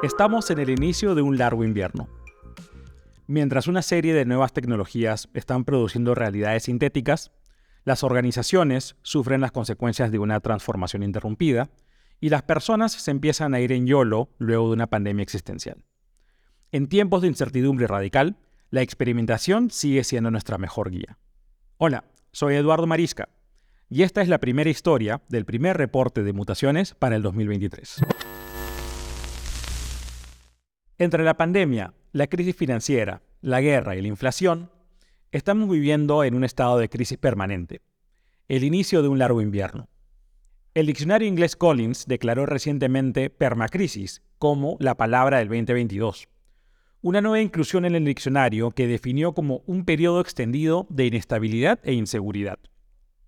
Estamos en el inicio de un largo invierno. Mientras una serie de nuevas tecnologías están produciendo realidades sintéticas, las organizaciones sufren las consecuencias de una transformación interrumpida y las personas se empiezan a ir en YOLO luego de una pandemia existencial. En tiempos de incertidumbre radical, la experimentación sigue siendo nuestra mejor guía. Hola, soy Eduardo Marisca y esta es la primera historia del primer reporte de mutaciones para el 2023. Entre la pandemia, la crisis financiera, la guerra y la inflación, estamos viviendo en un estado de crisis permanente, el inicio de un largo invierno. El diccionario inglés Collins declaró recientemente permacrisis como la palabra del 2022, una nueva inclusión en el diccionario que definió como un periodo extendido de inestabilidad e inseguridad.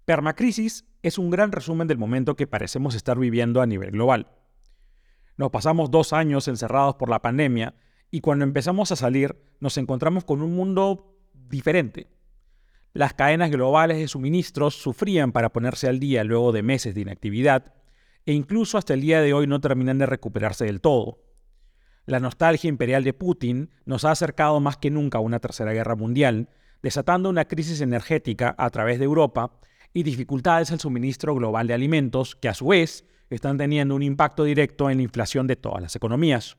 Permacrisis es un gran resumen del momento que parecemos estar viviendo a nivel global. Nos pasamos dos años encerrados por la pandemia y cuando empezamos a salir nos encontramos con un mundo diferente. Las cadenas globales de suministros sufrían para ponerse al día luego de meses de inactividad e incluso hasta el día de hoy no terminan de recuperarse del todo. La nostalgia imperial de Putin nos ha acercado más que nunca a una tercera guerra mundial, desatando una crisis energética a través de Europa y dificultades al suministro global de alimentos que a su vez están teniendo un impacto directo en la inflación de todas las economías.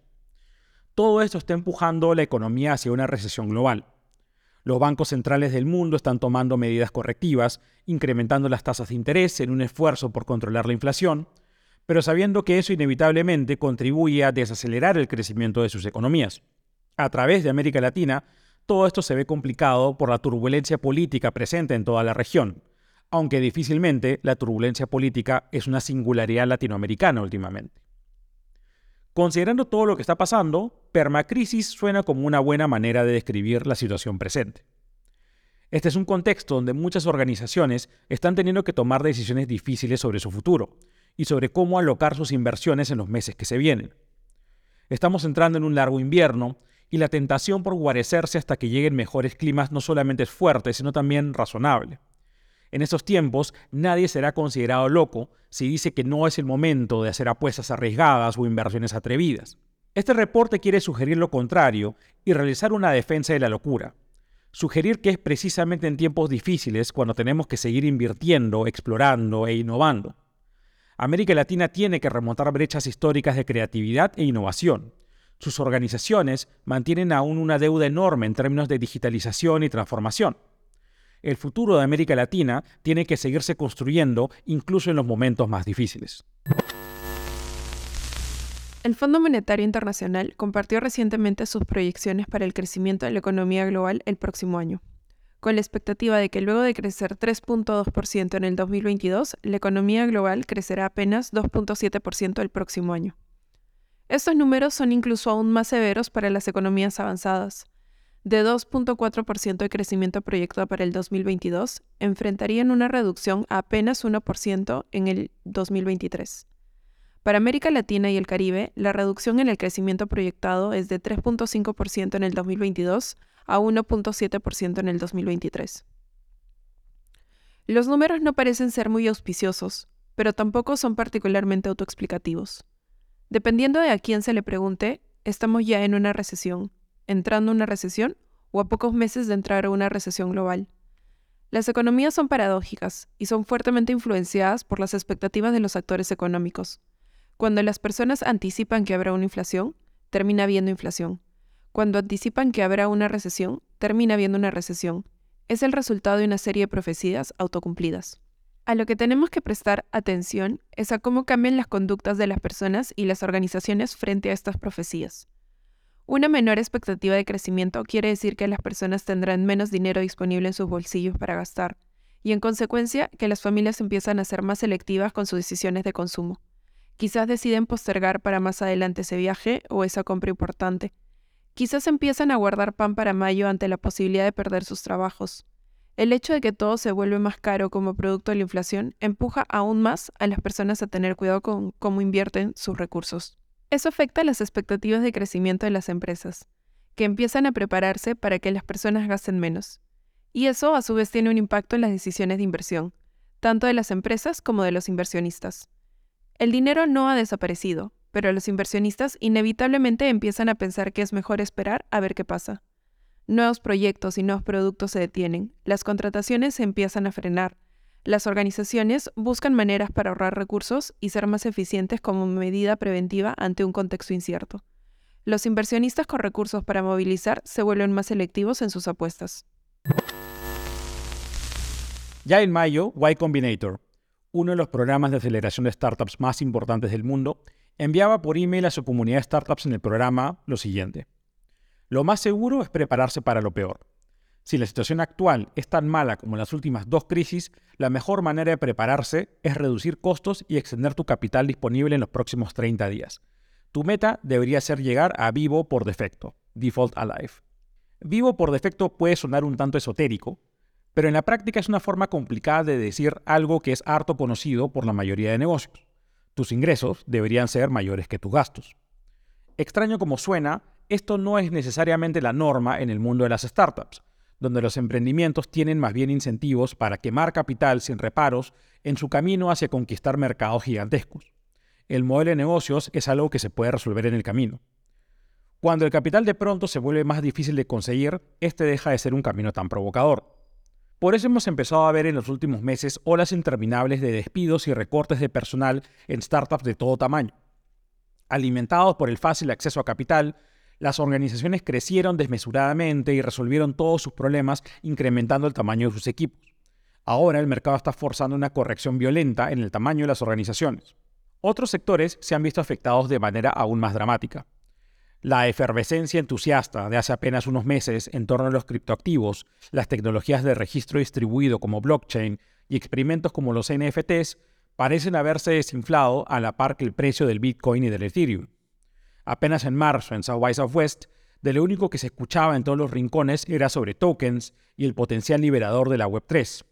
Todo esto está empujando la economía hacia una recesión global. Los bancos centrales del mundo están tomando medidas correctivas, incrementando las tasas de interés en un esfuerzo por controlar la inflación, pero sabiendo que eso inevitablemente contribuye a desacelerar el crecimiento de sus economías. A través de América Latina, todo esto se ve complicado por la turbulencia política presente en toda la región, aunque difícilmente la turbulencia política es una singularidad latinoamericana últimamente. Considerando todo lo que está pasando, permacrisis suena como una buena manera de describir la situación presente. Este es un contexto donde muchas organizaciones están teniendo que tomar decisiones difíciles sobre su futuro y sobre cómo alocar sus inversiones en los meses que se vienen. Estamos entrando en un largo invierno y la tentación por guarecerse hasta que lleguen mejores climas no solamente es fuerte, sino también razonable. En estos tiempos, nadie será considerado loco si dice que no es el momento de hacer apuestas arriesgadas o inversiones atrevidas. Este reporte quiere sugerir lo contrario y realizar una defensa de la locura. Sugerir que es precisamente en tiempos difíciles cuando tenemos que seguir invirtiendo, explorando e innovando. América Latina tiene que remontar brechas históricas de creatividad e innovación. Sus organizaciones mantienen aún una deuda enorme en términos de digitalización y transformación el futuro de América Latina tiene que seguirse construyendo incluso en los momentos más difíciles. El Fondo Monetario Internacional compartió recientemente sus proyecciones para el crecimiento de la economía global el próximo año, con la expectativa de que luego de crecer 3.2% en el 2022, la economía global crecerá apenas 2.7% el próximo año. Estos números son incluso aún más severos para las economías avanzadas, de 2.4% de crecimiento proyectado para el 2022, enfrentarían una reducción a apenas 1% en el 2023. Para América Latina y el Caribe, la reducción en el crecimiento proyectado es de 3.5% en el 2022 a 1.7% en el 2023. Los números no parecen ser muy auspiciosos, pero tampoco son particularmente autoexplicativos. Dependiendo de a quién se le pregunte, estamos ya en una recesión entrando a una recesión o a pocos meses de entrar una recesión global. Las economías son paradójicas y son fuertemente influenciadas por las expectativas de los actores económicos. Cuando las personas anticipan que habrá una inflación, termina habiendo inflación. Cuando anticipan que habrá una recesión, termina habiendo una recesión. Es el resultado de una serie de profecías autocumplidas. A lo que tenemos que prestar atención es a cómo cambian las conductas de las personas y las organizaciones frente a estas profecías. Una menor expectativa de crecimiento quiere decir que las personas tendrán menos dinero disponible en sus bolsillos para gastar, y en consecuencia que las familias empiezan a ser más selectivas con sus decisiones de consumo. Quizás deciden postergar para más adelante ese viaje o esa compra importante. Quizás empiezan a guardar pan para mayo ante la posibilidad de perder sus trabajos. El hecho de que todo se vuelve más caro como producto de la inflación empuja aún más a las personas a tener cuidado con cómo invierten sus recursos. Eso afecta las expectativas de crecimiento de las empresas, que empiezan a prepararse para que las personas gasten menos. Y eso a su vez tiene un impacto en las decisiones de inversión, tanto de las empresas como de los inversionistas. El dinero no ha desaparecido, pero los inversionistas inevitablemente empiezan a pensar que es mejor esperar a ver qué pasa. Nuevos proyectos y nuevos productos se detienen, las contrataciones se empiezan a frenar, las organizaciones buscan maneras para ahorrar recursos y ser más eficientes como medida preventiva ante un contexto incierto. Los inversionistas con recursos para movilizar se vuelven más selectivos en sus apuestas. Ya en mayo, Y Combinator, uno de los programas de aceleración de startups más importantes del mundo, enviaba por email a su comunidad de startups en el programa lo siguiente. Lo más seguro es prepararse para lo peor. Si la situación actual es tan mala como en las últimas dos crisis, la mejor manera de prepararse es reducir costos y extender tu capital disponible en los próximos 30 días. Tu meta debería ser llegar a vivo por defecto, default alive. Vivo por defecto puede sonar un tanto esotérico, pero en la práctica es una forma complicada de decir algo que es harto conocido por la mayoría de negocios. Tus ingresos deberían ser mayores que tus gastos. Extraño como suena, esto no es necesariamente la norma en el mundo de las startups donde los emprendimientos tienen más bien incentivos para quemar capital sin reparos en su camino hacia conquistar mercados gigantescos. El modelo de negocios es algo que se puede resolver en el camino. Cuando el capital de pronto se vuelve más difícil de conseguir, este deja de ser un camino tan provocador. Por eso hemos empezado a ver en los últimos meses olas interminables de despidos y recortes de personal en startups de todo tamaño. Alimentados por el fácil acceso a capital, las organizaciones crecieron desmesuradamente y resolvieron todos sus problemas incrementando el tamaño de sus equipos. Ahora el mercado está forzando una corrección violenta en el tamaño de las organizaciones. Otros sectores se han visto afectados de manera aún más dramática. La efervescencia entusiasta de hace apenas unos meses en torno a los criptoactivos, las tecnologías de registro distribuido como blockchain y experimentos como los NFTs parecen haberse desinflado a la par que el precio del Bitcoin y del Ethereum. Apenas en marzo, en South by Southwest, de lo único que se escuchaba en todos los rincones era sobre tokens y el potencial liberador de la Web3.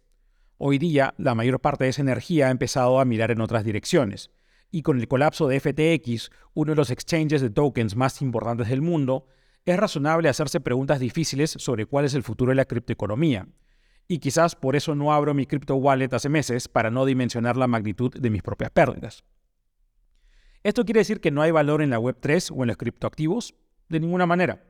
Hoy día, la mayor parte de esa energía ha empezado a mirar en otras direcciones, y con el colapso de FTX, uno de los exchanges de tokens más importantes del mundo, es razonable hacerse preguntas difíciles sobre cuál es el futuro de la criptoeconomía. Y quizás por eso no abro mi crypto wallet hace meses para no dimensionar la magnitud de mis propias pérdidas. ¿Esto quiere decir que no hay valor en la Web3 o en los criptoactivos? De ninguna manera.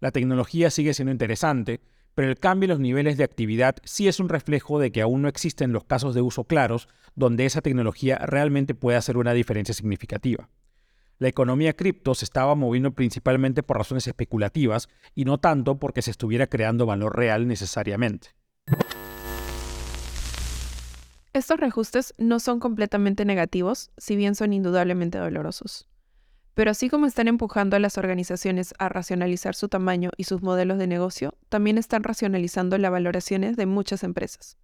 La tecnología sigue siendo interesante, pero el cambio en los niveles de actividad sí es un reflejo de que aún no existen los casos de uso claros donde esa tecnología realmente puede hacer una diferencia significativa. La economía cripto se estaba moviendo principalmente por razones especulativas y no tanto porque se estuviera creando valor real necesariamente. Estos reajustes no son completamente negativos, si bien son indudablemente dolorosos. Pero así como están empujando a las organizaciones a racionalizar su tamaño y sus modelos de negocio, también están racionalizando las valoraciones de muchas empresas.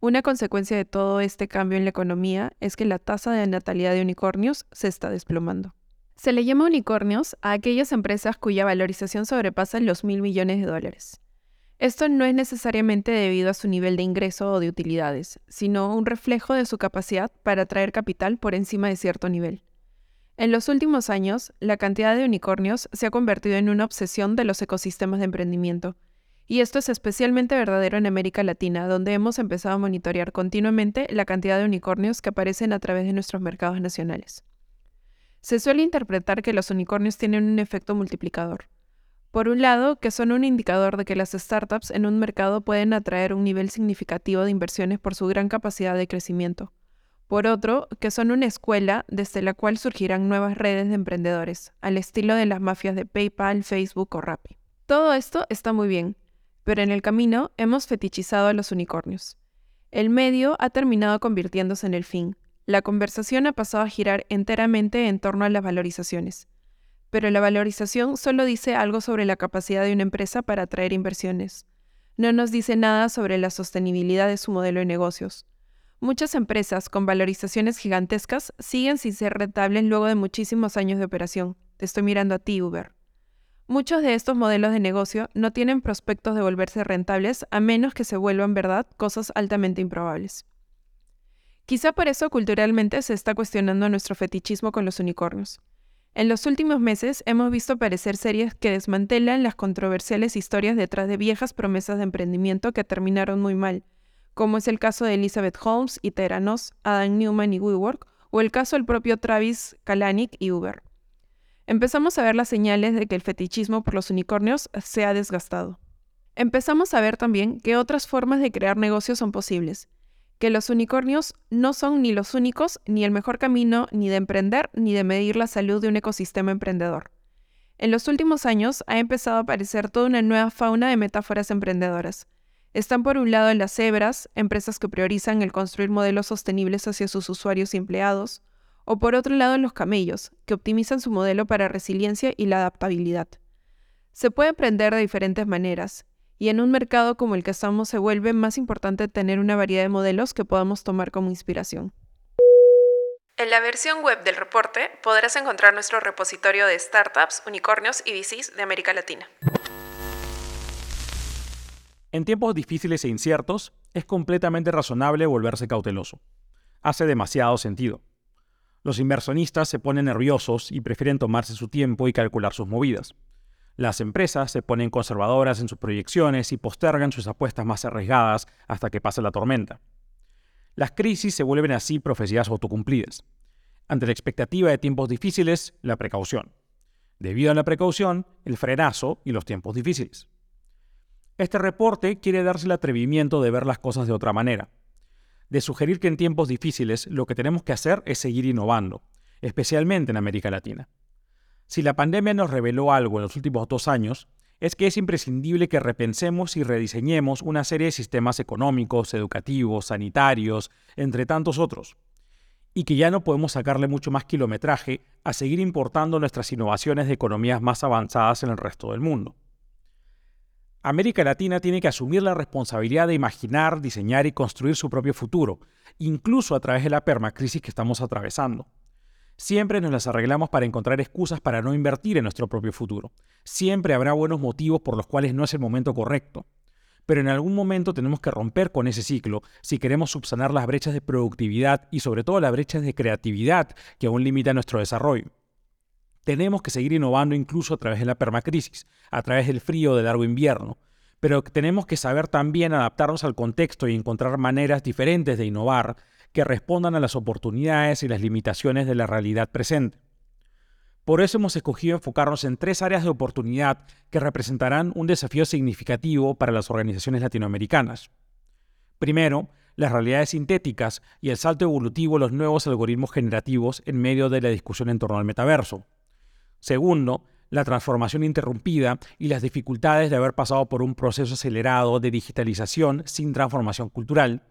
Una consecuencia de todo este cambio en la economía es que la tasa de natalidad de unicornios se está desplomando. Se le llama unicornios a aquellas empresas cuya valorización sobrepasa los mil millones de dólares. Esto no es necesariamente debido a su nivel de ingreso o de utilidades, sino un reflejo de su capacidad para atraer capital por encima de cierto nivel. En los últimos años, la cantidad de unicornios se ha convertido en una obsesión de los ecosistemas de emprendimiento, y esto es especialmente verdadero en América Latina, donde hemos empezado a monitorear continuamente la cantidad de unicornios que aparecen a través de nuestros mercados nacionales. Se suele interpretar que los unicornios tienen un efecto multiplicador. Por un lado, que son un indicador de que las startups en un mercado pueden atraer un nivel significativo de inversiones por su gran capacidad de crecimiento. Por otro, que son una escuela desde la cual surgirán nuevas redes de emprendedores, al estilo de las mafias de PayPal, Facebook o Rappi. Todo esto está muy bien, pero en el camino hemos fetichizado a los unicornios. El medio ha terminado convirtiéndose en el fin. La conversación ha pasado a girar enteramente en torno a las valorizaciones pero la valorización solo dice algo sobre la capacidad de una empresa para atraer inversiones. No nos dice nada sobre la sostenibilidad de su modelo de negocios. Muchas empresas con valorizaciones gigantescas siguen sin ser rentables luego de muchísimos años de operación. Te estoy mirando a ti, Uber. Muchos de estos modelos de negocio no tienen prospectos de volverse rentables a menos que se vuelvan verdad cosas altamente improbables. Quizá por eso culturalmente se está cuestionando nuestro fetichismo con los unicornios. En los últimos meses hemos visto aparecer series que desmantelan las controversiales historias detrás de viejas promesas de emprendimiento que terminaron muy mal, como es el caso de Elizabeth Holmes y Teranos, Adam Newman y WeWork, o el caso del propio Travis Kalanick y Uber. empezamos a ver las señales de que el fetichismo por los unicornios se ha desgastado. Empezamos a ver también que otras formas de crear negocios son posibles, que los unicornios no son ni los únicos, ni el mejor camino ni de emprender, ni de medir la salud de un ecosistema emprendedor. En los últimos años ha empezado a aparecer toda una nueva fauna de metáforas emprendedoras. Están por un lado las cebras, empresas que priorizan el construir modelos sostenibles hacia sus usuarios y empleados, o por otro lado los camellos, que optimizan su modelo para resiliencia y la adaptabilidad. Se puede emprender de diferentes maneras, y en un mercado como el que estamos se vuelve más importante tener una variedad de modelos que podamos tomar como inspiración. En la versión web del reporte podrás encontrar nuestro repositorio de startups, unicornios y VCs de América Latina. En tiempos difíciles e inciertos, es completamente razonable volverse cauteloso. Hace demasiado sentido. Los inversionistas se ponen nerviosos y prefieren tomarse su tiempo y calcular sus movidas. Las empresas se ponen conservadoras en sus proyecciones y postergan sus apuestas más arriesgadas hasta que pase la tormenta. Las crisis se vuelven así profecías autocumplidas. Ante la expectativa de tiempos difíciles, la precaución. Debido a la precaución, el frenazo y los tiempos difíciles. Este reporte quiere darse el atrevimiento de ver las cosas de otra manera, de sugerir que en tiempos difíciles lo que tenemos que hacer es seguir innovando, especialmente en América Latina. Si la pandemia nos reveló algo en los últimos dos años, es que es imprescindible que repensemos y rediseñemos una serie de sistemas económicos, educativos, sanitarios, entre tantos otros, y que ya no podemos sacarle mucho más kilometraje a seguir importando nuestras innovaciones de economías más avanzadas en el resto del mundo. América Latina tiene que asumir la responsabilidad de imaginar, diseñar y construir su propio futuro, incluso a través de la permacrisis que estamos atravesando. Siempre nos las arreglamos para encontrar excusas para no invertir en nuestro propio futuro. Siempre habrá buenos motivos por los cuales no es el momento correcto. Pero en algún momento tenemos que romper con ese ciclo si queremos subsanar las brechas de productividad y sobre todo las brechas de creatividad que aún limitan nuestro desarrollo. Tenemos que seguir innovando incluso a través de la permacrisis, a través del frío de largo invierno, pero tenemos que saber también adaptarnos al contexto y encontrar maneras diferentes de innovar que respondan a las oportunidades y las limitaciones de la realidad presente. Por eso hemos escogido enfocarnos en tres áreas de oportunidad que representarán un desafío significativo para las organizaciones latinoamericanas. Primero, las realidades sintéticas y el salto evolutivo de los nuevos algoritmos generativos en medio de la discusión en torno al metaverso. Segundo, la transformación interrumpida y las dificultades de haber pasado por un proceso acelerado de digitalización sin transformación cultural.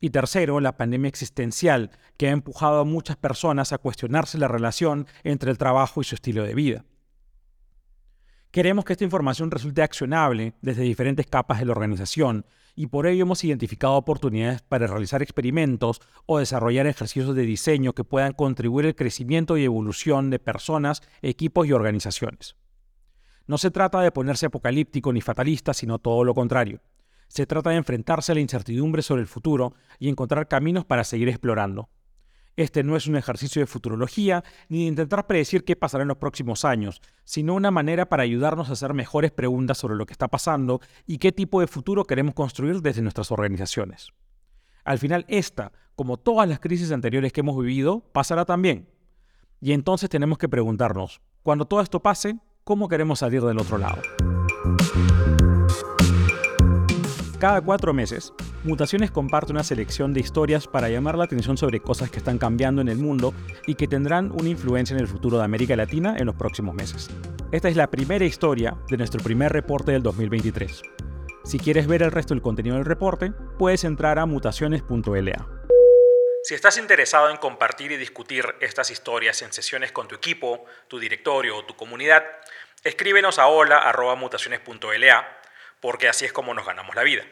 Y tercero, la pandemia existencial, que ha empujado a muchas personas a cuestionarse la relación entre el trabajo y su estilo de vida. Queremos que esta información resulte accionable desde diferentes capas de la organización y por ello hemos identificado oportunidades para realizar experimentos o desarrollar ejercicios de diseño que puedan contribuir al crecimiento y evolución de personas, equipos y organizaciones. No se trata de ponerse apocalíptico ni fatalista, sino todo lo contrario. Se trata de enfrentarse a la incertidumbre sobre el futuro y encontrar caminos para seguir explorando. Este no es un ejercicio de futurología ni de intentar predecir qué pasará en los próximos años, sino una manera para ayudarnos a hacer mejores preguntas sobre lo que está pasando y qué tipo de futuro queremos construir desde nuestras organizaciones. Al final, esta, como todas las crisis anteriores que hemos vivido, pasará también. Y entonces tenemos que preguntarnos, cuando todo esto pase, ¿cómo queremos salir del otro lado? Cada cuatro meses, Mutaciones comparte una selección de historias para llamar la atención sobre cosas que están cambiando en el mundo y que tendrán una influencia en el futuro de América Latina en los próximos meses. Esta es la primera historia de nuestro primer reporte del 2023. Si quieres ver el resto del contenido del reporte, puedes entrar a mutaciones.la. Si estás interesado en compartir y discutir estas historias en sesiones con tu equipo, tu directorio o tu comunidad, escríbenos a hola.mutaciones.la porque así es como nos ganamos la vida.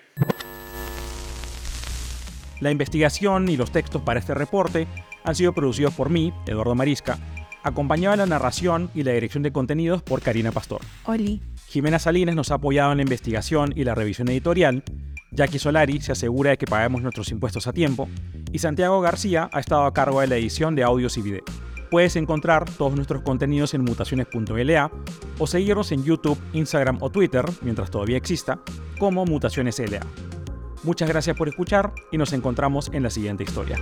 La investigación y los textos para este reporte han sido producidos por mí, Eduardo Marisca, acompañado en la narración y la dirección de contenidos por Karina Pastor. Oli. Jimena Salinas nos ha apoyado en la investigación y la revisión editorial. Jackie Solari se asegura de que paguemos nuestros impuestos a tiempo. Y Santiago García ha estado a cargo de la edición de audios y video. Puedes encontrar todos nuestros contenidos en mutaciones.la o seguirnos en YouTube, Instagram o Twitter, mientras todavía exista, como Mutaciones LA. Muchas gracias por escuchar y nos encontramos en la siguiente historia.